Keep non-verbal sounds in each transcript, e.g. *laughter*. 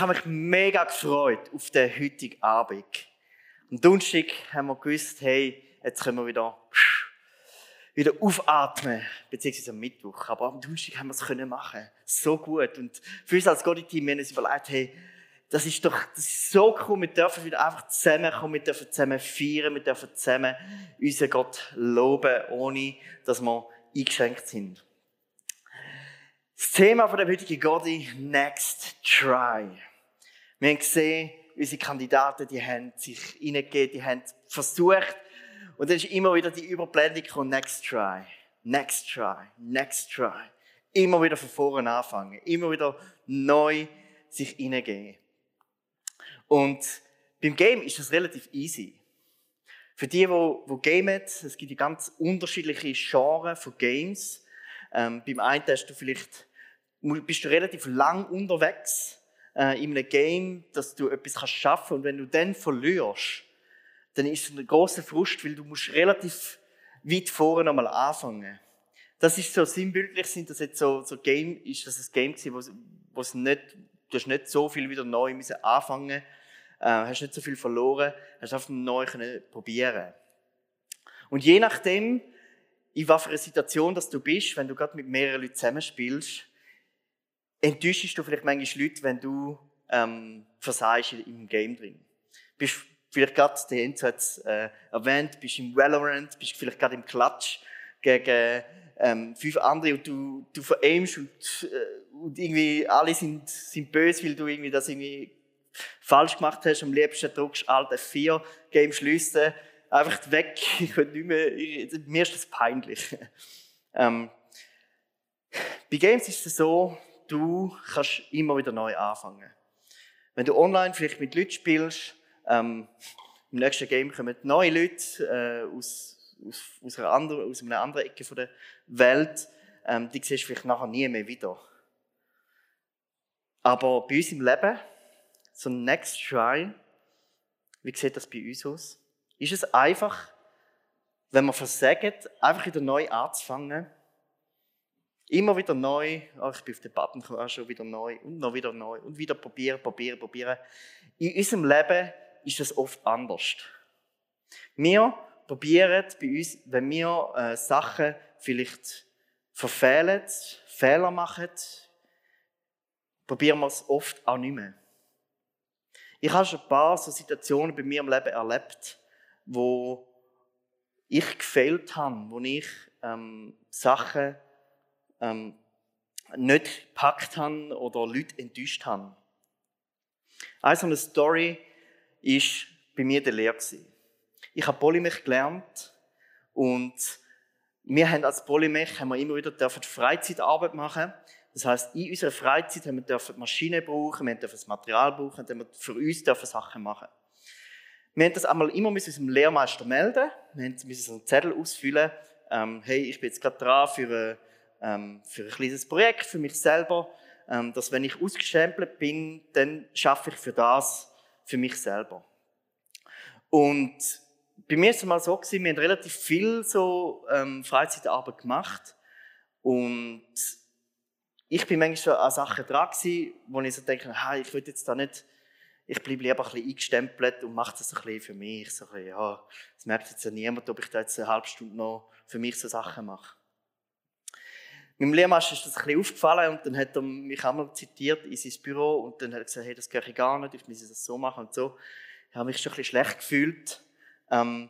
ich habe mich mega gefreut auf den heutigen Abend. Am Donnerstag haben wir gewusst, hey, jetzt können wir wieder, wieder aufatmen, beziehungsweise am Mittwoch. Aber am Donnerstag haben wir es können machen. So gut. Und für uns als Gotti-Team, wir haben uns überlegt, hey, das ist doch, das ist so cool. Wir dürfen wieder einfach zusammenkommen, wir dürfen zusammen feiern, wir dürfen zusammen unseren Gott loben, ohne dass wir eingeschränkt sind. Das Thema von der heutigen Gotti, Next Try. Wir haben gesehen, unsere Kandidaten, die haben sich reingegeben, die haben versucht. Und dann ist immer wieder die Überblendung von Next Try. Next Try. Next Try. Immer wieder von vorne anfangen. Immer wieder neu sich reingeben. Und beim Game ist das relativ easy. Für die, die, die gamen, es gibt ganz unterschiedliche Genres von Games. Ähm, beim einen hast du vielleicht, bist du relativ lang unterwegs äh, in einem Game, dass du etwas kannst schaffen und wenn du dann verlierst, dann ist es ein großer Frust, weil du musst relativ weit vorne nochmal anfangen. Das ist so sinnbildlich, sind das jetzt so, so Game, ist das ein Game gewesen, wo, es nicht, du hast nicht so viel wieder neu müssen anfangen, äh, hast nicht so viel verloren, hast einfach neu können probieren. Und je nachdem, in einer Situation dass du bist, wenn du gerade mit mehreren Leuten zusammenspielst, enttäuschst du vielleicht manchmal Leute, wenn du ähm, versagst im Game drin. Bist vielleicht gerade, der Enzo hat es äh, erwähnt, bist im Valorant, bist vielleicht gerade im Klatsch gegen ähm, fünf andere und du, du veraimst und, äh, und irgendwie alle sind, sind böse, weil du irgendwie das irgendwie falsch gemacht hast. Am liebsten drückst du Alt F4, Game schliessen, einfach weg. *laughs* Ich will nicht mehr, ich, mir ist das peinlich. *laughs* ähm, bei Games ist es so, du kannst immer wieder neu anfangen. Wenn du online vielleicht mit Leuten spielst, ähm, im nächsten Game kommen neue Leute äh, aus, aus, aus, einer anderen, aus einer anderen Ecke der Welt, ähm, die siehst du vielleicht nachher nie mehr wieder. Aber bei uns im Leben, so ein Next Try, wie sieht das bei uns aus? Ist es einfach, wenn wir versagen, einfach wieder neu anzufangen? Immer wieder neu, oh, ich bin auf den Button gekommen, auch schon wieder neu und noch wieder neu und wieder probieren, probieren, probieren. In unserem Leben ist das oft anders. Wir probieren bei uns, wenn wir äh, Sachen vielleicht verfehlen, Fehler machen, probieren wir es oft auch nicht mehr. Ich habe schon ein paar so Situationen bei mir im Leben erlebt, wo ich gefehlt habe, wo ich ähm, Sachen ähm, nicht gepackt habe oder Leute enttäuscht habe. Also eine Story ist bei mir der Lehre gewesen. Ich habe Polymech gelernt und wir haben als Polymech haben wir immer wieder dürfen Freizeitarbeit machen. Das heißt, in unserer Freizeit haben wir dürfen Maschinen brauchen, wir dürfen das Material brauchen, haben wir für uns dürfen Sachen machen. Wir haben das einmal immer mit unserem Lehrmeister melden. Wir mussten so einen Zettel ausfüllen. Ähm, hey, ich bin jetzt gerade dran für, ein, ähm, für ein kleines Projekt für mich selber, ähm, dass wenn ich ausgestempelt bin, dann schaffe ich für das für mich selber. Und bei mir ist es mal so gewesen, wir haben relativ viel so ähm, Freizeitarbeit gemacht und ich bin manchmal schon an Sachen dran gewesen, wo ich so denke, ich will jetzt da nicht, ich bleibe lieber ein bisschen eingestempelt und mache das ein bisschen für mich. So ein bisschen, ja, es merkt jetzt ja niemand, ob ich da jetzt eine halbe Stunde noch für mich so Sachen mache. Meinem Lehrmeister ist das ein bisschen aufgefallen und dann hat er mich einmal zitiert in sein Büro und dann hat er gesagt, hey, das gehe ich gar nicht, ich muss das so machen und so. Ich habe mich schon ein bisschen schlecht gefühlt. Ähm,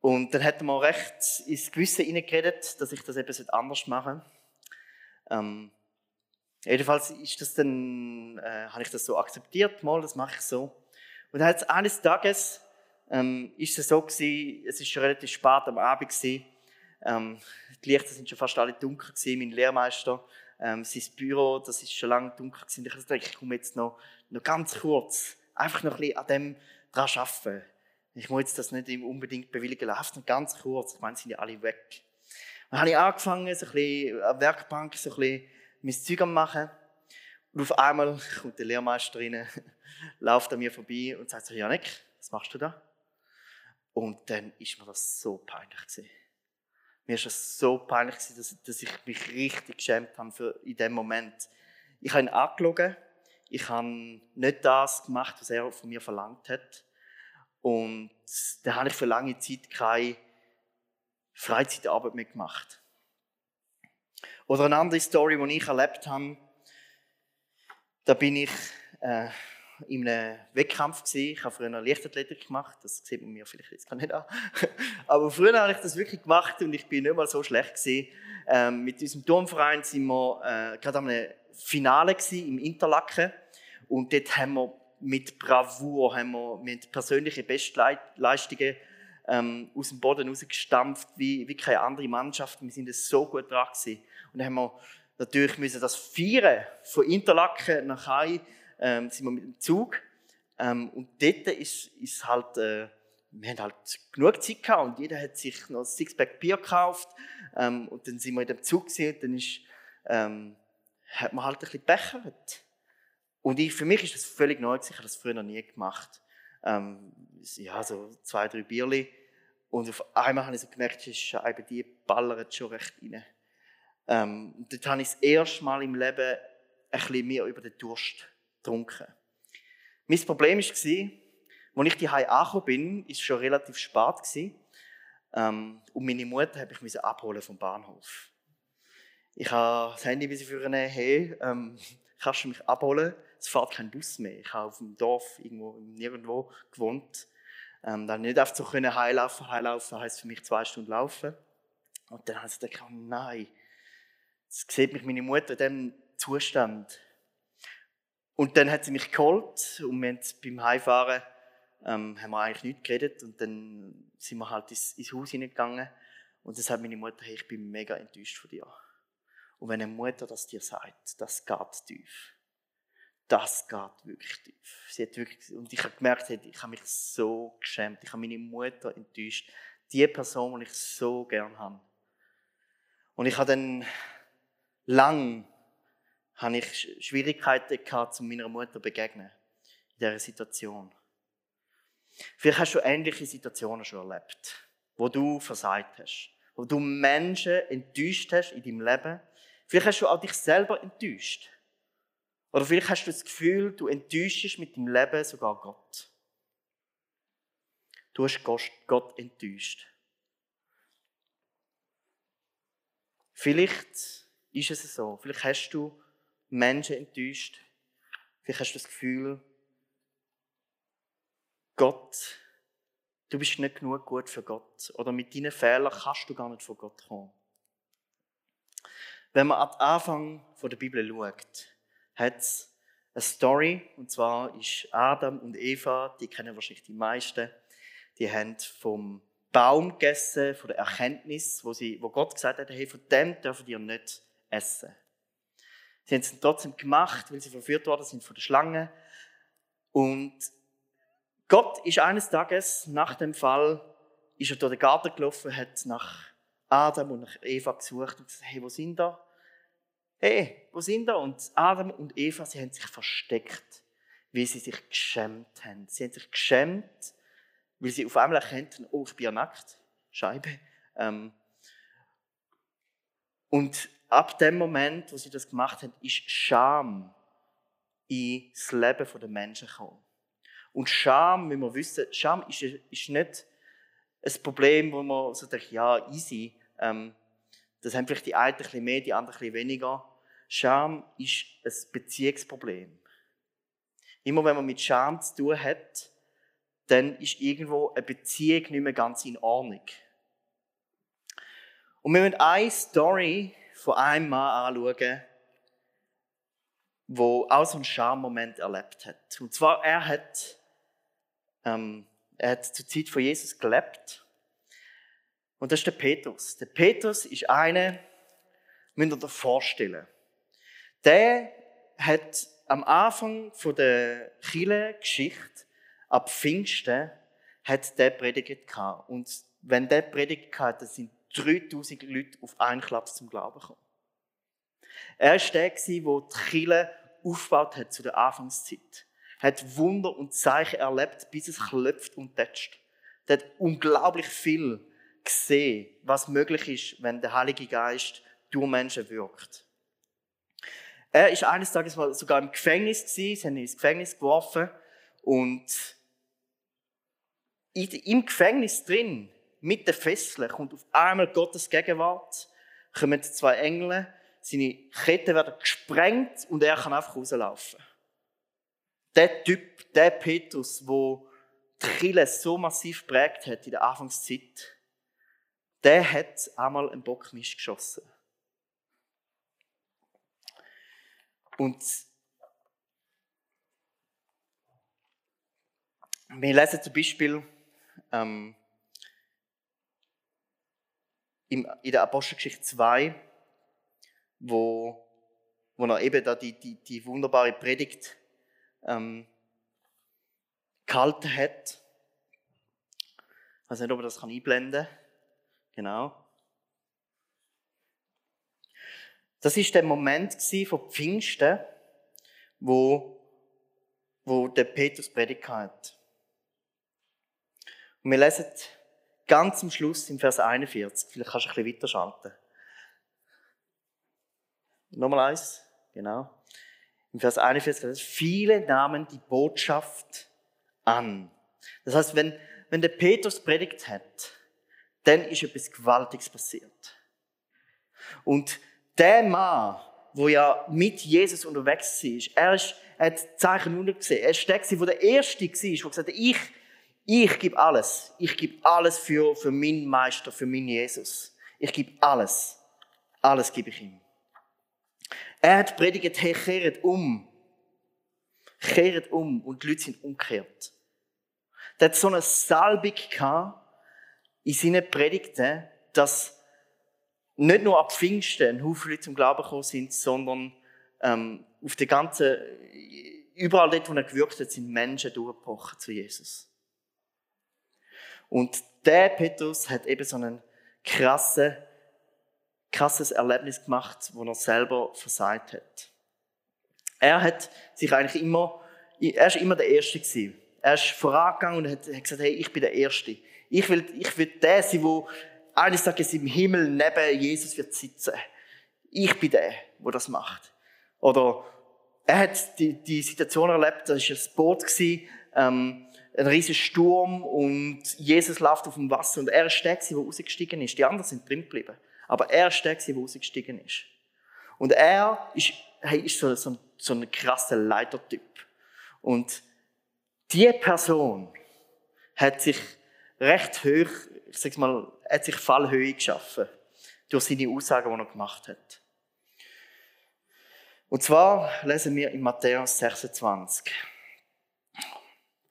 und dann hat er mir recht ins Gewissen hineingeredet, dass ich das eben anders machen sollte. Ähm, jedenfalls ist das dann, äh, habe ich das so akzeptiert, mal, das mache ich so. Und dann hat es eines Tages, ähm, ist es so gewesen, es ist schon relativ spät am Abend gewesen, Ähm, die Lichter sind schon fast alle dunkel gewesen. Mein Lehrmeister, ähm, sein Büro, das ist schon lange dunkel gewesen. Ich dachte, ich komme jetzt noch, noch ganz kurz, einfach noch ein bisschen an dem dran arbeiten. Ich muss jetzt das nicht unbedingt bewilligen lassen, ganz kurz. Ich meine, sind ja alle weg. Dann habe ich angefangen, so ein bisschen an der Werkbank so ein bisschen mein Zeug zu machen. Und auf einmal kommt der Lehrmeister rein, *laughs* läuft an mir vorbei und sagt so, Janik, was machst du da? Und dann ist mir das so peinlich gewesen. Mir ist das so peinlich gewesen, dass, ich mich richtig geschämt habe für in dem Moment. Ich habe ihn angelogen. Ich habe nicht das gemacht, was er von mir verlangt hat. Und da habe ich für lange Zeit keine Freizeitarbeit mehr gemacht. Oder eine andere Story, die ich erlebt habe, da bin ich äh, in einem Wettkampf. Ich habe früher Leichtathletik gemacht. Das sieht man mir vielleicht jetzt gar nicht an. *laughs* Aber früher habe ich das wirklich gemacht und ich bin nicht mal so schlecht gewesen. Ähm, mit unserem Turmverein sind wir äh, gerade am Finale gewesen, im Interlaken und dort haben wir mit Bravour, haben wir mit persönlichen Bestleistungen ähm, aus dem Boden rausgestampft wie, wie keine andere Mannschaft. Wir sind so gut dran gewesen. Und dann haben wir natürlich müssen das feiern von Interlaken nach Hause ähm, sind wir mit dem Zug. Ähm, und dort ist, ist halt, äh, wir haben halt genug Zeit gehabt und jeder hat sich noch ein Sixpack Bier gekauft. Ähm, und dann sind wir in dem Zug gesehen und dann ist, ähm, hat man halt ein bisschen bechert. Und ich, für mich ist das völlig neu, ich habe das früher noch nie gemacht. Ähm, ja, so zwei, drei Bierli. Und auf einmal habe ich so gemerkt, die Scheibe, die ballert schon recht rein. Ähm, dort habe ich das erste Mal im Leben ein bisschen mehr über den Durst getrunken. Mein Problem war, als ich die angekommen bin, war es schon relativ spät. Ähm, und meine Mutter habe ich abholen vom Bahnhof. Ich habe das Handy bis für eine hey, ähm, *laughs* kannst du mich abholen? Es fährt kein Bus mehr. Ich habe auf dem Dorf irgendwo nirgendwo gewohnt. Ähm, dann nicht einfach so können heilaufen. Heilaufen heisst für mich zwei Stunden laufen. Und dann habe ich gedacht, oh nein, jetzt sieht mich meine Mutter in diesem Zustand. Und dann hat sie mich geholt und wir haben beim Heimfahren ähm, haben wir eigentlich nichts geredet und dann sind wir halt ins, ins Haus hineingegangen und dann sagt meine Mutter, hey, ich bin mega enttäuscht von dir. Und wenn eine Mutter das dir sagt, das geht tief. Das geht wirklich tief. Sie hat wirklich, und ich habe gemerkt, ich habe mich so geschämt. Ich habe meine Mutter enttäuscht. Die Person, die ich so gern habe. Und ich habe dann lang habe ich Schwierigkeiten gehabt, zu meiner Mutter begegnen. In dieser Situation. Vielleicht hast du ähnliche Situationen schon erlebt, wo du versagt hast, wo du Menschen enttäuscht hast in deinem Leben. Vielleicht hast du auch dich selber enttäuscht. Oder vielleicht hast du das Gefühl, du enttäuschst mit deinem Leben sogar Gott. Du hast Gott enttäuscht. Vielleicht ist es so. Vielleicht hast du Menschen enttäuscht. Vielleicht hast du das Gefühl, Gott, du bist nicht genug gut für Gott. Oder mit deinen Fehlern kannst du gar nicht von Gott kommen. Wenn man ab Anfang der Bibel schaut, hat es eine Story, und zwar ist Adam und Eva, die kennen wahrscheinlich die meisten, die haben vom Baum gegessen, von der Erkenntnis, wo, sie, wo Gott gesagt hat, hey, von dem dürfen ihr nicht essen. Sie haben es trotzdem gemacht, weil sie verführt worden sind von der Schlange. Und Gott ist eines Tages nach dem Fall, ist er durch den Garten gelaufen, hat nach Adam und nach Eva gesucht und gesagt, hey, wo sind da? Hey, wo sind da? Und Adam und Eva, sie haben sich versteckt, weil sie sich geschämt haben. Sie haben sich geschämt, weil sie auf einmal erkannten, oh, ich bin ja nackt. Scheibe. Ähm, und ab dem Moment, wo sie das gemacht haben, ist Scham ins Leben der Menschen gekommen. Und Scham, wie wir wissen, Scham ist, ist nicht ein Problem, wo man so denkt, ja, easy. Ähm, das haben vielleicht die einen ein bisschen mehr, die anderen ein bisschen weniger. Scham ist ein Beziehungsproblem. Immer wenn man mit Scham zu tun hat, dann ist irgendwo eine Beziehung nicht mehr ganz in Ordnung. Und wir müssen eine Story von einem Mann anschauen, der auch so einen Schammoment erlebt hat. Und zwar, er hat, ähm, er hat zur Zeit von Jesus gelebt. Und das ist der Petrus. Der Petrus ist einer, müsst ihr euch vorstellen. Der hat am Anfang von der Chile-Geschichte, ab Pfingsten, hat der predigt gehabt. Und wenn der predigt gehabt, dann sind 3000 Leute auf einen Klaps zum Glauben gekommen. Er war der, der die Chile aufgebaut hat zu der Anfangszeit. Er hat Wunder und Zeichen erlebt, bis es klopft und tätscht. Er hat unglaublich viel gesehen, was möglich ist, wenn der Heilige Geist durch Menschen wirkt. Er ist eines Tages sogar im Gefängnis gewesen, sie haben ihn ins Gefängnis geworfen und im Gefängnis drin, mit den Fesseln, kommt auf einmal Gottes Gegenwart, kommen zwei Engel, seine Ketten werden gesprengt und er kann einfach rauslaufen. Der Typ, der Petrus, wo die Kirche so massiv prägt hat in der Anfangszeit, der hat einmal einen Bockmisch geschossen. Und wir lesen zum Beispiel ähm, in der Apostelgeschichte 2, wo, wo er eben da die, die, die wunderbare Predigt ähm, gehalten hat. Ich weiß nicht, ob er das einblenden kann. Genau. Das ist der Moment von Pfingsten, wo, wo der Petrus predigt hat. Und wir lesen ganz am Schluss im Vers 41. Vielleicht kannst du ein bisschen weiterschalten. Nochmal eins. Genau. Im Vers 41. Viele nahmen die Botschaft an. Das heißt, wenn, wenn der Petrus predigt hat, dann ist etwas Gewaltiges passiert. Und der Mann, wo ja mit Jesus unterwegs war, er, ist, er hat Zeichen gesehen. Er war der, der Erste war, der gesagt hat, ich, ich gebe alles. Ich gebe alles für, für meinen Meister, für meinen Jesus. Ich gebe alles. Alles gebe ich ihm. Er hat predigt, hey, kehret um. Kehret um. Und die Leute sind umgekehrt. Der hat so eine Salbung gehabt, in seinen Predigten, dass nicht nur ab Pfingsten ein Haufen Leute zum Glauben gekommen sind, sondern ähm, auf der ganzen, überall dort, wo er gewirkt hat, sind Menschen durchgebrochen zu Jesus. Und der Petrus hat eben so ein krasse, krasses Erlebnis gemacht, wo er selber versagt hat. Er hat sich eigentlich immer, er ist immer der Erste gewesen. Er ist vorangegangen und hat, gesagt, hey, ich bin der Erste. Ich will, ich will der sein, der eines Tages im Himmel neben Jesus wird sitzen. Ich bin der, der das macht. Oder er hat die, die Situation erlebt, da war ein Boot, gewesen, ähm, ein riesiger Sturm und Jesus läuft auf dem Wasser und er ist der, der rausgestiegen ist. Die anderen sind drin geblieben. Aber er ist der, der rausgestiegen ist. Und er ist, hey, ist so, so, so ein krasser Leitertyp. Und die Person hat sich recht hoch, ich sag's mal, hat sich Fallhöhe geschaffen. Durch seine Aussagen, die er gemacht hat. Und zwar lesen wir in Matthäus 26,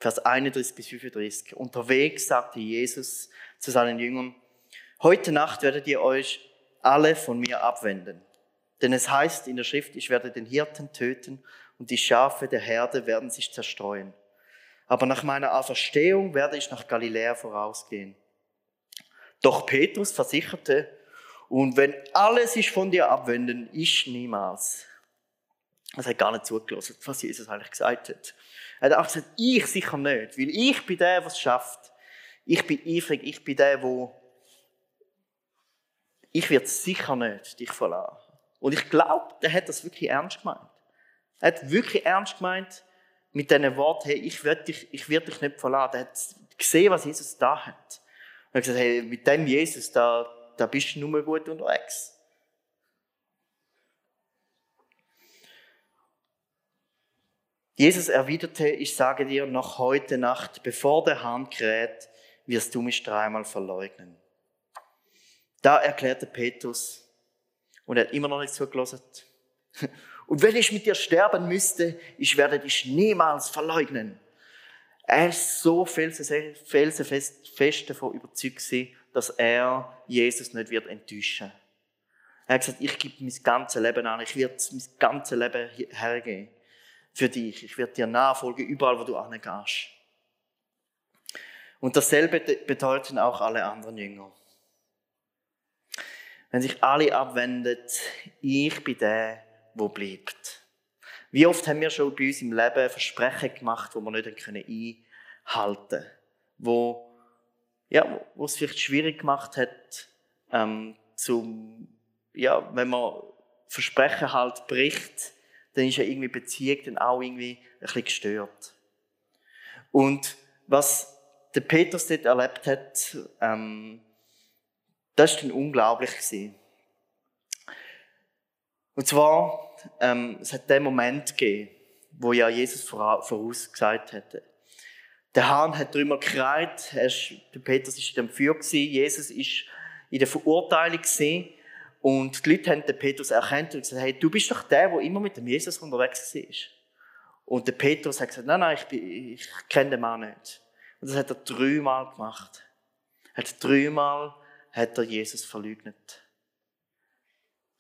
Vers 31 bis 35. Unterwegs sagte Jesus zu seinen Jüngern, heute Nacht werdet ihr euch alle von mir abwenden. Denn es heißt in der Schrift, ich werde den Hirten töten und die Schafe der Herde werden sich zerstreuen aber nach meiner Auferstehung werde ich nach Galiläa vorausgehen. Doch Petrus versicherte, und wenn alle sich von dir abwenden, ich niemals. Er hat gar nicht zugelassen, was Jesus eigentlich gesagt hat. Er hat auch gesagt, ich sicher nicht, weil ich bin der, es schafft. Ich bin eifrig, ich bin der, wo ich werde sicher nicht dich verlassen. Und ich glaube, der hat das wirklich ernst gemeint. Er hat wirklich ernst gemeint, mit diesen Worten, hey, ich werde dich, ich werde dich nicht verlassen. Er hat gesehen, was Jesus da hat. Und er hat gesagt, hey, mit dem Jesus, da, da bist du nur gut unterwegs. Jesus erwiderte, ich sage dir, noch heute Nacht, bevor der Hahn kräht, wirst du mich dreimal verleugnen. Da erklärte Petrus, und er hat immer noch nicht zugelassen, *laughs* und wenn ich mit dir sterben müsste, ich werde dich niemals verleugnen. Er ist so felsenfest davon überzeugt, dass er Jesus nicht wird enttäuschen. Er hat gesagt, ich gebe mein ganzes Leben an, ich werde mein ganzes Leben hergeben für dich. Ich werde dir nachfolgen, überall, wo du hingehst. Und dasselbe bedeuten auch alle anderen Jünger. Wenn sich alle abwendet, ich bin der, wo bleibt. Wie oft haben wir schon bei uns im Leben Versprechen gemacht, wo wir nicht einhalten können, wo, ja, wo es vielleicht schwierig gemacht hat, ähm, zum, ja, wenn man Versprechen halt bricht, dann ist ja irgendwie Beziehung dann auch irgendwie ein bisschen gestört. Und was der Petrus dort erlebt hat, ähm, das war dann unglaublich. Gewesen. Und zwar, ähm, es hat den Moment gegeben, wo ja Jesus vorausgesagt hätte. Der Hahn hat drüber gekreit, der Petrus war in dem Feuer, Jesus ist in der Verurteilung gewesen, und die Leute haben den Petrus erkannt und gesagt, hey, du bist doch der, der immer mit dem Jesus unterwegs war. Und der Petrus hat gesagt, nein, nein, ich, ich kenne den Mann nicht. Und das hat er dreimal gemacht. Hat dreimal hat er Jesus verleugnet.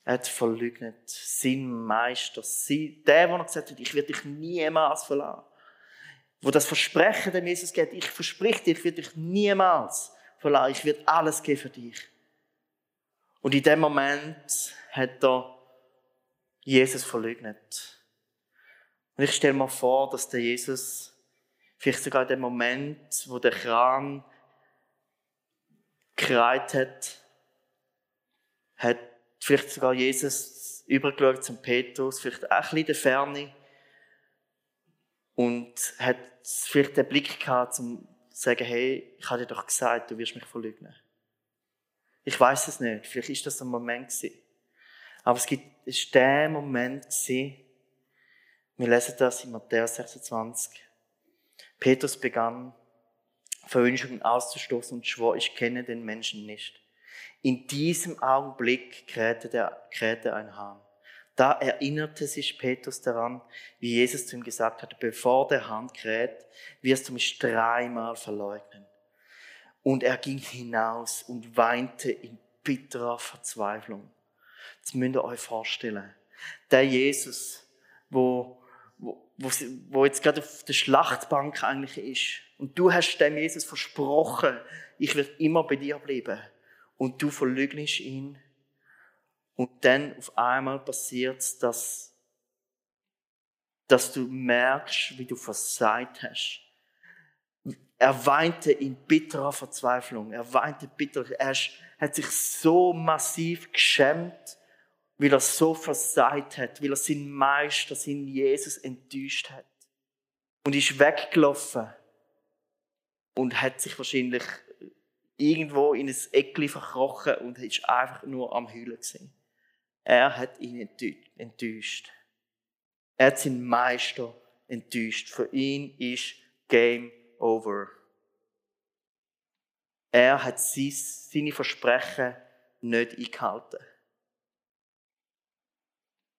Er hat verleugnet. Sein Meister, sein, der, der gesagt hat, ich werde dich niemals verlassen. Wo das Versprechen dem Jesus geht, ich verspreche dir, ich werde dich niemals verlassen. Ich werde alles geben für dich. Und in dem Moment hat er Jesus verleugnet. Und ich stelle mir vor, dass der Jesus vielleicht sogar in dem Moment, wo der Kran gekreit hat, hat vielleicht sogar Jesus übergeschaut zum Petrus, vielleicht auch ein bisschen in der Ferne und hat vielleicht den Blick gehabt, zum zu sagen, hey, ich habe dir doch gesagt, du wirst mich verleugnen. Ich weiß es nicht, vielleicht ist das ein Moment gewesen. Aber es gibt, es ist der Moment gewesen, wir lesen das in Matthäus 26. Petrus begann, Verwünschungen auszustoßen und schwor, ich kenne den Menschen nicht. In diesem Augenblick krähte, der, krähte ein Hahn. Da erinnerte sich Petrus daran, wie Jesus zu ihm gesagt hatte, bevor der Hahn kräht, wirst du mich dreimal verleugnen. Und er ging hinaus und weinte in bitterer Verzweiflung. Das müsst ihr euch vorstellen. Der Jesus, wo wo, wo jetzt gerade auf der Schlachtbank eigentlich ist. Und du hast dem Jesus versprochen, ich werde immer bei dir bleiben. Und du verleugnest ihn. Und dann auf einmal passiert es, dass, dass du merkst, wie du versagt hast. Er weinte in bitterer Verzweiflung. Er weinte bitter. Er hat sich so massiv geschämt weil er so versagt hat, weil er seinen Meister, seinen Jesus enttäuscht hat. Und ist weggelaufen und hat sich wahrscheinlich irgendwo in ein Eckli verkrochen und ist einfach nur am Heulen gewesen. Er hat ihn enttäuscht. Er hat seinen Meister enttäuscht. Für ihn ist Game over. Er hat seine Versprechen nicht eingehalten.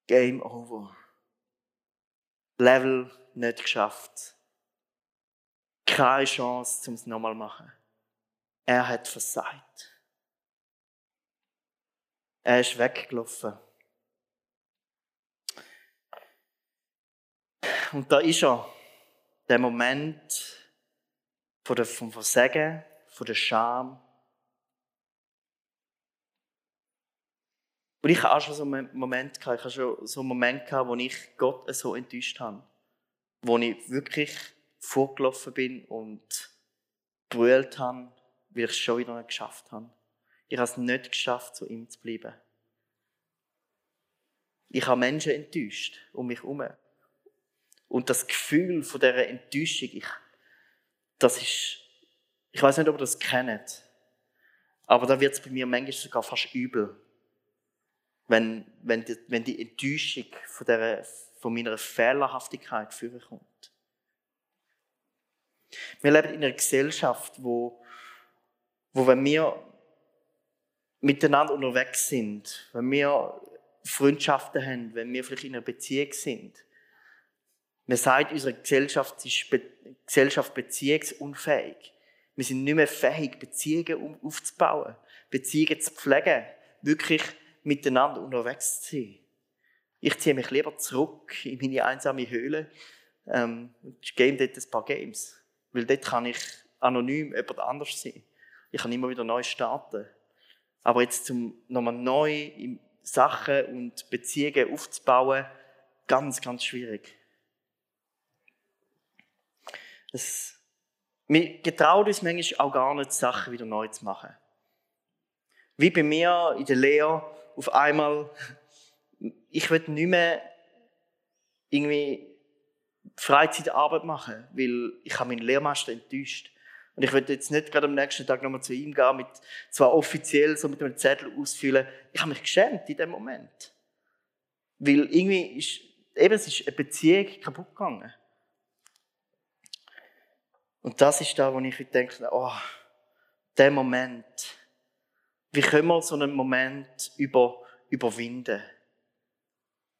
Game over. Level nicht geschafft. Keine Chance, um es nochmal zu machen. Er hat versagt. Er ist weggelaufen. Und da ist er. Der Moment vom Versagen, von der Scham, Und ich habe auch schon so einen Moment ich habe schon so einen Moment wo ich Gott so enttäuscht habe. Wo ich wirklich vorgelaufen bin und brüllt habe, weil ich es schon wieder nicht geschafft habe. Ich habe es nicht geschafft, zu ihm zu bleiben. Ich habe Menschen enttäuscht um mich herum. Und das Gefühl von dieser Enttäuschung, ich, das ist, ich weiß nicht, ob ihr das kennt, aber da wird es bei mir manchmal sogar fast übel wenn, wenn, die, wenn die Enttäuschung von, der, von meiner Fehlerhaftigkeit vorkommt. Wir leben in einer Gesellschaft, wo, wo wenn wir miteinander unterwegs sind, wenn wir Freundschaften haben, wenn wir vielleicht in einer Beziehung sind, man sagt, unsere Gesellschaft ist Be Gesellschaft beziehungsunfähig. Wir sind nicht mehr fähig, Beziehungen aufzubauen, Beziehungen zu pflegen, wirklich miteinander unterwegs zu sein. Ich ziehe mich lieber zurück in meine einsame Höhle ähm, und game dort ein paar Games. Weil dort kann ich anonym jemand anders sein. Ich kann immer wieder neu starten. Aber jetzt zum nochmal neu Sachen und Beziehungen aufzubauen, ganz, ganz schwierig. Es, wir getrauen uns manchmal auch gar nicht, Sachen wieder neu zu machen. Wie bei mir in der Lehre auf einmal, ich will nicht mehr irgendwie Freizeitarbeit machen, weil ich habe meinen Lehrmeister enttäuscht. Und ich würde jetzt nicht gerade am nächsten Tag nochmal zu ihm gehen, mit, zwar offiziell so mit einem Zettel ausfüllen. Ich habe mich geschämt in dem Moment. Weil irgendwie ist, eben, es ist eine Beziehung kaputt gegangen. Und das ist da, wo ich denke, oh, der Moment. Wie können wir so einen Moment über, überwinden?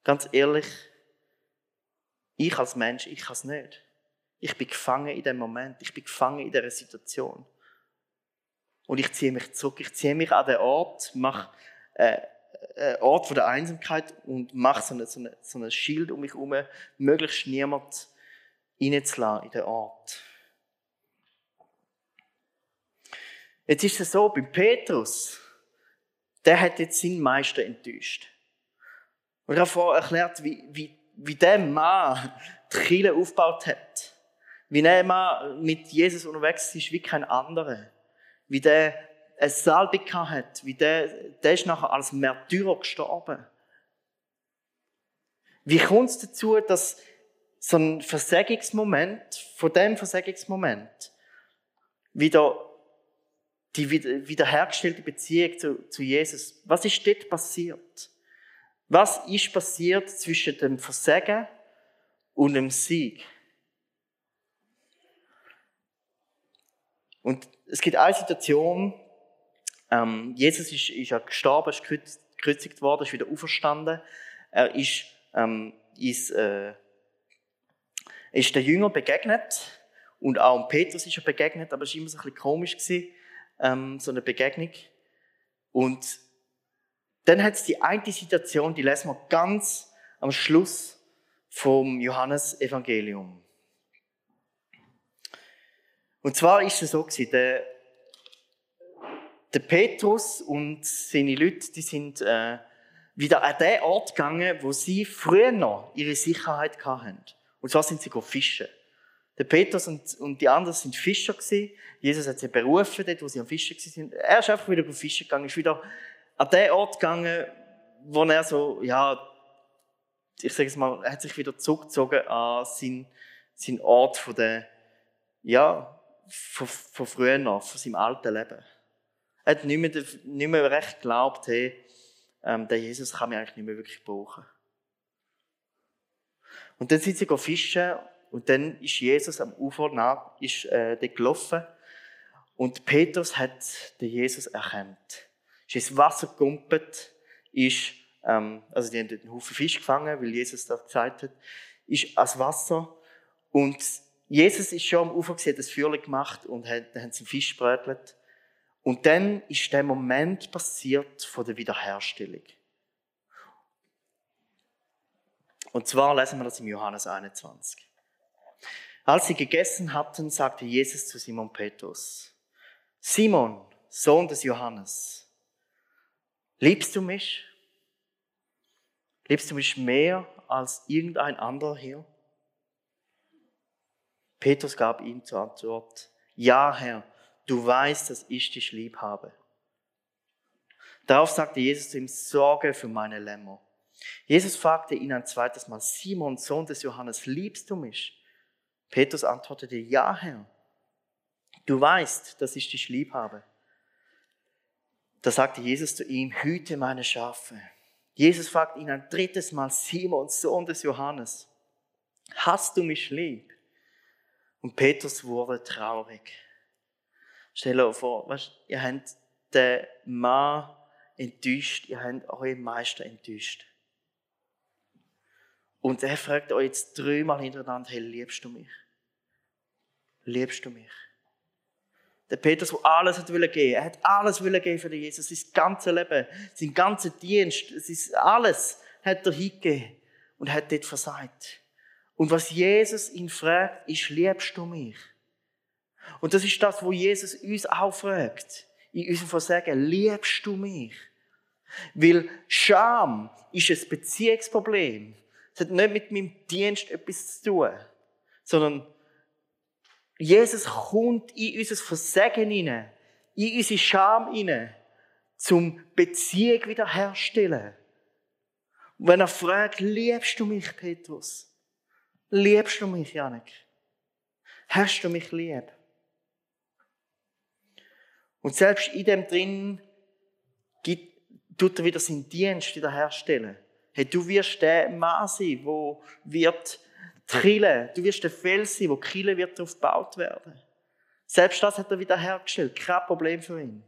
Ganz ehrlich, ich als Mensch, ich kann es nicht. Ich bin gefangen in dem Moment. Ich bin gefangen in dieser Situation. Und ich ziehe mich zurück. Ich ziehe mich an den Ort, mache äh, einen äh, Ort von der Einsamkeit und mache so, eine, so, eine, so ein Schild um mich herum, möglichst niemand reinzulassen in den Ort. Jetzt ist es so, bei Petrus, der hat jetzt seinen Meister enttäuscht. Und ich habe vorher erklärt, wie, wie, wie der Mann die Kirche aufgebaut hat. Wie der Mann mit Jesus unterwegs ist wie kein anderer. Wie der eine Salbe hat. Wie der, der ist nachher als Märtyrer gestorben. Wie kommt es dazu, dass so ein Versagungsmoment, von dem Versagungsmoment, wieder die wiederhergestellte Beziehung zu, zu Jesus, was ist dort passiert? Was ist passiert zwischen dem Versagen und dem Sieg? Und es gibt eine Situation, ähm, Jesus ist, ist ja gestorben, ist gekreuzigt worden, ist wieder auferstanden. Er ist, ähm, ist, äh, ist der Jünger begegnet und auch Petrus ist er begegnet, aber es war immer so ein bisschen komisch, gewesen, ähm, so eine Begegnung. Und dann hat es die eine Situation, die lesen wir ganz am Schluss vom Johannesevangelium. Und zwar ist es so gewesen, der, der Petrus und seine Leute, die sind äh, wieder an den Ort gegangen, wo sie früher noch ihre Sicherheit hatten. Und zwar sind sie fischen. Der Petrus und, und die anderen sind Fischer gewesen. Jesus hat sie berufen, dort, wo sie am Fischen sind. Er ist einfach wieder fischen gegangen, ist wieder an den Ort gegangen, wo er so, ja, ich sage es mal, er hat sich wieder zurückgezogen an seinen, seinen Ort von der, ja, von, von früher noch, von seinem alten Leben. Er hat nicht mehr, nicht mehr recht geglaubt, hey, ähm, der Jesus kann mich eigentlich nicht mehr wirklich brauchen. Und dann sind sie fischen und dann ist Jesus am Ufer nach, ist, äh, gelaufen und Petrus hat den Jesus erkannt. Ist ins Wasser gegumpelt, ist, ähm, also die haben dort einen Haufen Fisch gefangen, weil Jesus das gesagt hat, ist ans Wasser und Jesus ist schon am Ufer gesehen, das Feuer gemacht und hat, dann haben sie Fisch brötelt. Und dann ist der Moment passiert von der Wiederherstellung. Und zwar lesen wir das im Johannes 21. Als sie gegessen hatten, sagte Jesus zu Simon Petrus, Simon, Sohn des Johannes, liebst du mich? Liebst du mich mehr als irgendein anderer hier? Petrus gab ihm zur Antwort, ja Herr, du weißt, dass ich dich lieb habe. Darauf sagte Jesus zu ihm, Sorge für meine Lämmer. Jesus fragte ihn ein zweites Mal, Simon, Sohn des Johannes, liebst du mich? Petrus antwortete, ja Herr, du weißt, dass ich dich lieb habe. Da sagte Jesus zu ihm, hüte meine Schafe. Jesus fragte ihn ein drittes Mal, Simon, Sohn des Johannes, hast du mich lieb? Und Petrus wurde traurig. Stell euch vor, ihr habt den Mann enttäuscht, ihr habt euren Meister enttäuscht. Und er fragt euch jetzt dreimal hintereinander, hey, liebst du mich? Liebst du mich? Der Petrus, der alles hat geben. Er hat alles geben für Jesus. Sein ganzes Leben, sein ganzer Dienst, sein alles hat er hingegeben und hat dort versagt. Und was Jesus ihn fragt, ist, liebst du mich? Und das ist das, wo Jesus uns auch fragt. In unserem Versagen, liebst du mich? Weil Scham ist ein Beziehungsproblem. Es hat nicht mit meinem Dienst etwas zu tun, sondern Jesus kommt in unser Versagen hinein, in unsere Scham hinein, zum Beziehung wiederherstellen. Und wenn er fragt, liebst du mich, Petrus? Liebst du mich, Janik? Hast du mich lieb? Und selbst in dem drin tut er wieder seinen Dienst wiederherstellen. Hey, du wirst der Mann sein, wo wird trillen. Du wirst der Fels sein, wo Kille wird darauf gebaut werden. Selbst das hat er wiederhergestellt. Kein Problem für ihn.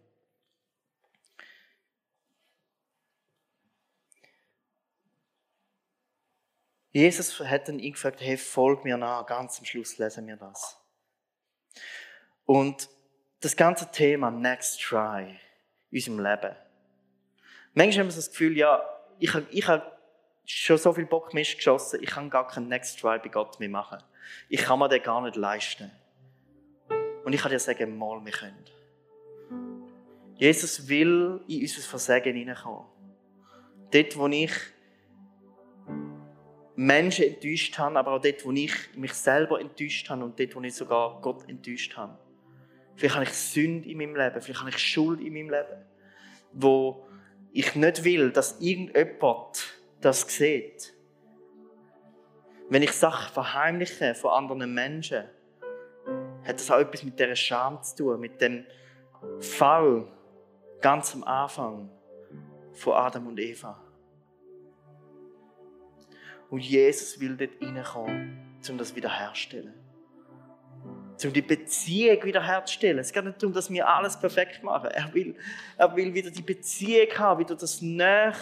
Jesus hat dann ihn gefragt, hey, folg mir nach. Ganz am Schluss lesen wir das. Und das ganze Thema Next Try in unserem Leben. Manchmal haben wir das Gefühl, ja, ich, ich habe schon so viel Bock Mist geschossen, ich kann gar keinen Next Try bei Gott mehr machen. Ich kann mir den gar nicht leisten. Und ich kann dir sagen, mal, wir können. Jesus will in unser Versagen hineinkommen. Dort, wo ich Menschen enttäuscht habe, aber auch dort, wo ich mich selber enttäuscht habe und dort, wo ich sogar Gott enttäuscht habe. Vielleicht habe ich Sünde in meinem Leben, vielleicht habe ich Schuld in meinem Leben, wo ich nicht will, dass irgendjemand das sieht. Wenn ich Sachen verheimliche von anderen Menschen, hat das auch etwas mit dieser Scham zu tun, mit dem Fall ganz am Anfang von Adam und Eva. Und Jesus will dort reinkommen, um das wiederherzustellen. Um die Beziehung wiederherzustellen. Es geht nicht darum, dass wir alles perfekt machen. Er will, er will wieder die Beziehung haben, wieder das Näher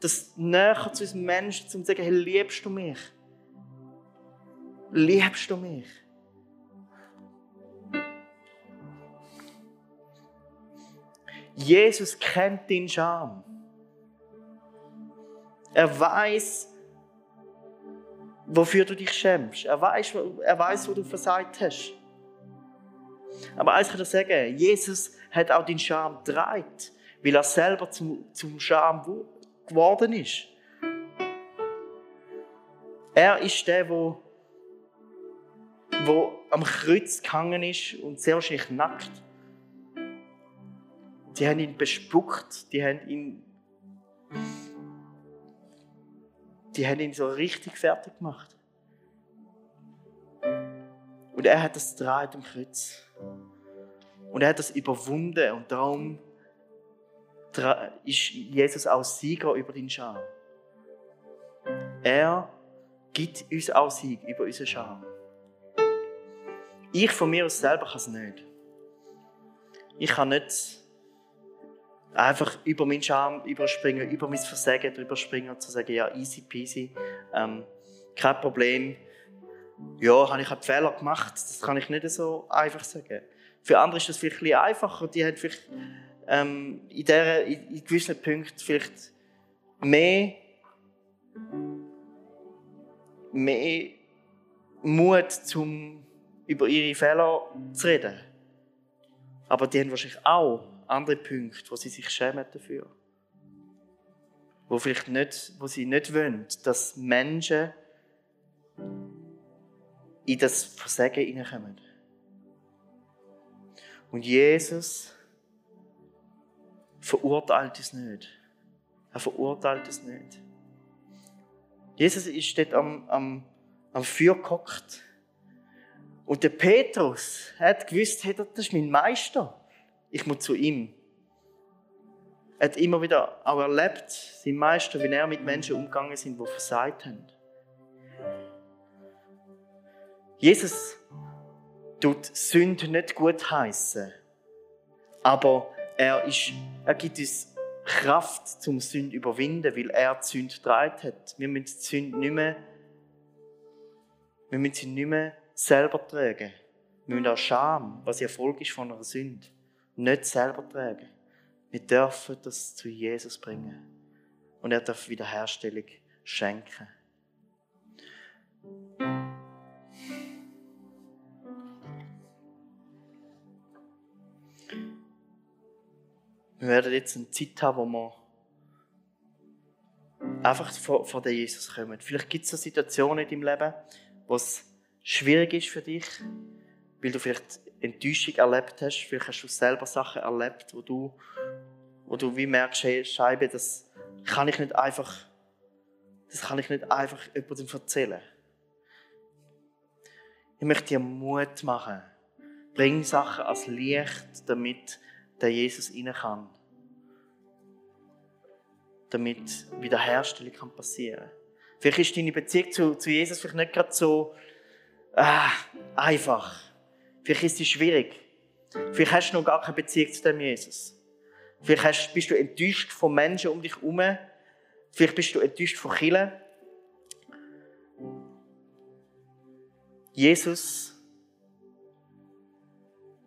das Näher zu uns Menschen, um zu sagen, hey, liebst du mich? Liebst du mich? Jesus kennt den Scham. Er weiß, wofür du dich schämst. Er weiß, er weiß, wo du versagt hast. Aber eins kann ich sagen, Jesus hat auch den Scham dreit, weil er selber zum, zum Scham geworden ist. Er ist der, wo, wo am Kreuz gehangen ist und sehr wahrscheinlich nackt. Die haben ihn bespuckt, die haben ihn die haben ihn so richtig fertig gemacht. Und er hat das gedreht am Kreuz. Und er hat das überwunden und darum ist Jesus auch Sieger über den Scham. Er gibt uns auch Sieg über unseren Scham. Ich von mir aus selber kann es nicht. Ich kann nicht einfach über meinen Charme überspringen, über mein Versagen drüber springen und zu sagen, ja, easy peasy, ähm, kein Problem. Ja, habe ich einen Fehler gemacht, das kann ich nicht so einfach sagen. Für andere ist das vielleicht ein einfacher, die haben vielleicht ähm, in, der, in, in gewissen Punkten vielleicht mehr, mehr Mut, um über ihre Fehler zu reden. Aber die haben wahrscheinlich auch andere Punkte, wo sie sich schämen dafür. Wo, vielleicht nicht, wo sie nicht wollen, dass Menschen in das Versagen hineinkommen. Und Jesus verurteilt es nicht. Er verurteilt es nicht. Jesus ist dort am, am, am Feuer gehockt. Und der Petrus hat gewusst, hey, das ist mein Meister ich muss zu ihm. Er hat immer wieder auch erlebt, sein Meister, wie er mit Menschen umgegangen sind, die versagt haben. Jesus tut Sünde nicht gut heißen, aber er, ist, er gibt uns Kraft zum Sünde überwinden, weil er die Sünde getragen hat. Wir müssen die Sünde nicht mehr, wir müssen sie nicht mehr selber tragen. Wir müssen auch Scham, was die Erfolg ist von einer Sünde, nicht selber tragen. Wir dürfen das zu Jesus bringen. Und er darf Wiederherstellung schenken. Wir werden jetzt eine Zeit haben, wo wir einfach vor, vor den Jesus kommen. Vielleicht gibt es so Situationen in deinem Leben, wo es schwierig ist für dich, weil du vielleicht Enttäuschung erlebt hast. Vielleicht hast du selber Sachen erlebt, wo du, wo du wie merkst, hey, Scheibe, das kann ich nicht einfach, das kann ich nicht einfach jemandem erzählen. Ich möchte dir Mut machen. Bring Sachen als Licht, damit der Jesus rein kann. Damit Wiederherstellung kann passieren Vielleicht ist deine Beziehung zu, zu Jesus vielleicht nicht gerade so ah, einfach. Vielleicht ist sie schwierig. Vielleicht hast du noch gar keine Beziehung zu dem Jesus. Vielleicht bist du enttäuscht von Menschen um dich herum. Vielleicht bist du enttäuscht von Kindern. Jesus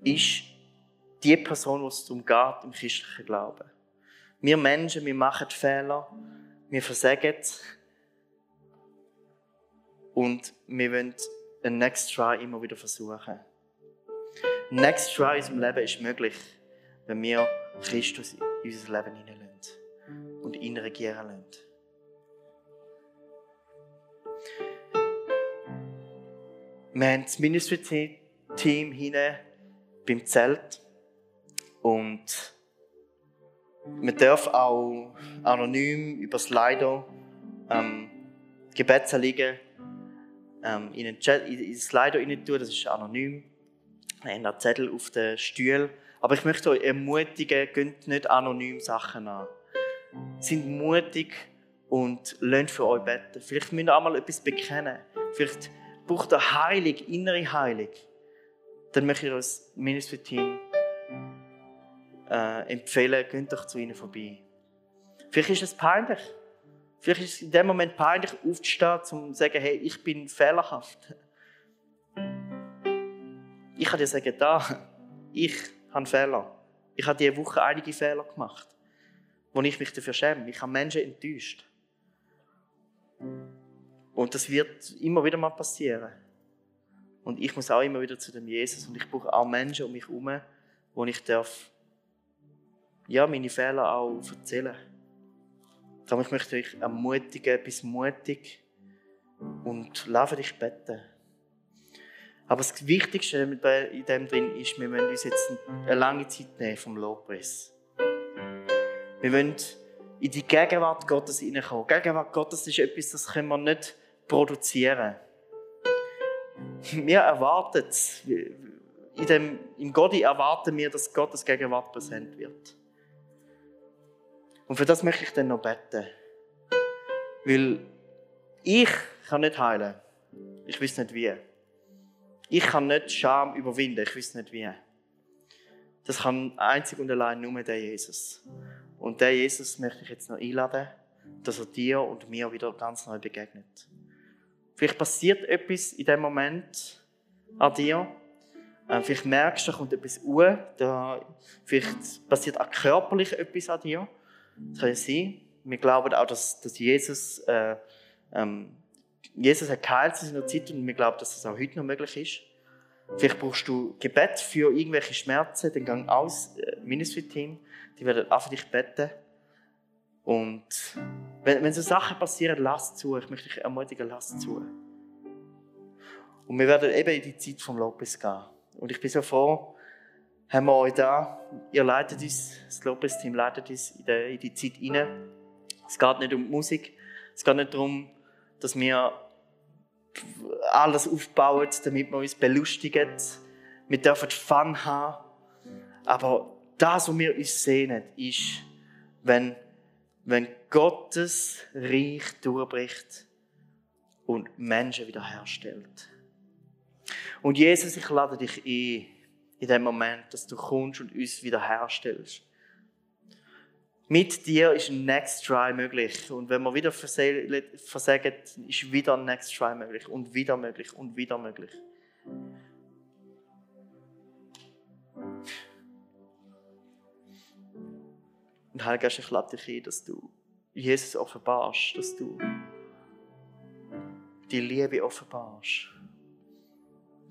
ist die Person, die es darum geht im christlichen Glauben. Wir Menschen, wir machen Fehler, wir versagen und wir wollen ein Next Try immer wieder versuchen. Next Try in unserem Leben ist möglich, wenn wir Christus in unser Leben hineinlassen und ihn regieren lassen. Wir haben das Ministry-Team hinten beim Zelt und man darf auch anonym über Slido ähm, Gebetsanliegen ähm, in den Chat, in, in Slido rein tun, das ist anonym. Wir haben einen Zettel auf den Stuhl. Aber ich möchte euch ermutigen, geht nicht anonym Sachen an. Sind mutig und lernt für euch beten. Vielleicht müsst ihr auch mal etwas bekennen. Vielleicht braucht ihr Heilung, innere Heilung. Dann möchte ich euch das Ministry-Team äh, empfehlen, geht doch zu ihnen vorbei. Vielleicht ist es peinlich. Vielleicht ist es in dem Moment peinlich, aufzustehen, um zu sagen, hey, ich bin fehlerhaft. Ich kann dir sagen, da, ich habe Fehler. Ich habe diese Woche einige Fehler gemacht, wo ich mich dafür schäme. Ich habe Menschen enttäuscht. Und das wird immer wieder mal passieren. Und ich muss auch immer wieder zu dem Jesus. Und ich brauche auch Menschen um mich herum, wo ich darf, ja, meine Fehler auch erzählen darf. Darum ich möchte euch ermutigen, bis mutig und lasse dich beten. Aber das Wichtigste in dem drin ist, wir müssen uns jetzt eine lange Zeit nehmen vom Lobpreis. Wir müssen in die Gegenwart Gottes hineinkommen. Gegenwart Gottes ist etwas, das können wir nicht produzieren. Wir erwarten in dem, im Gott erwarten wir, dass Gottes Gegenwart präsent wird. Und für das möchte ich dann noch beten. Weil ich kann nicht heilen. Ich weiß nicht wie. Ich kann nicht Scham überwinden. Ich weiß nicht wie. Das kann einzig und allein nur der Jesus. Und der Jesus möchte ich jetzt noch einladen, dass er dir und mir wieder ganz neu begegnet. Vielleicht passiert etwas in dem Moment an dir. Ähm, vielleicht merkst du, da kommt etwas. Da, vielleicht passiert auch körperlich etwas an dir. Das kann sein. Wir glauben auch, dass, dass Jesus, äh, ähm, Jesus hat geheilt in seiner Zeit und wir glauben, dass das auch heute noch möglich ist. Vielleicht brauchst du Gebet für irgendwelche Schmerzen, dann gang aus, äh, Ministry-Team, die werden auch für dich beten. Und wenn, wenn so Sachen passieren, lass zu. Ich möchte dich ermutigen, lass zu. Und wir werden eben in die Zeit vom Lopez gehen. Und ich bin so froh, haben wir euch da. Ihr leitet uns, das Lopez-Team leitet uns in die, in die Zeit hinein. Es geht nicht um Musik. Es geht nicht darum, dass wir alles aufbauen, damit wir uns belustigen. Wir dürfen Fun haben. Aber das, was wir uns sehnen, ist, wenn, wenn Gottes Reich durchbricht und Menschen wiederherstellt. Und Jesus, ich lade dich ein, in dem Moment, dass du kommst und uns wiederherstellst. Mit dir ist ein Next Try möglich. Und wenn man wieder versagen, ist wieder ein Next Try möglich. Und wieder möglich. Und wieder möglich. Und Heilgeist, ich lade dich ein, dass du Jesus offenbarst, dass du die Liebe offenbarst,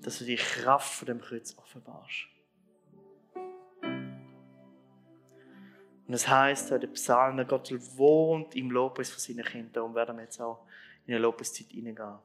dass du die Kraft von dem Kreuz offenbarst. Und es heißt in den Psalmen, Gott wohnt im Lobpreis von seinen Kindern. Darum werden wir jetzt auch in eine Lobpreiszeit hineingehen.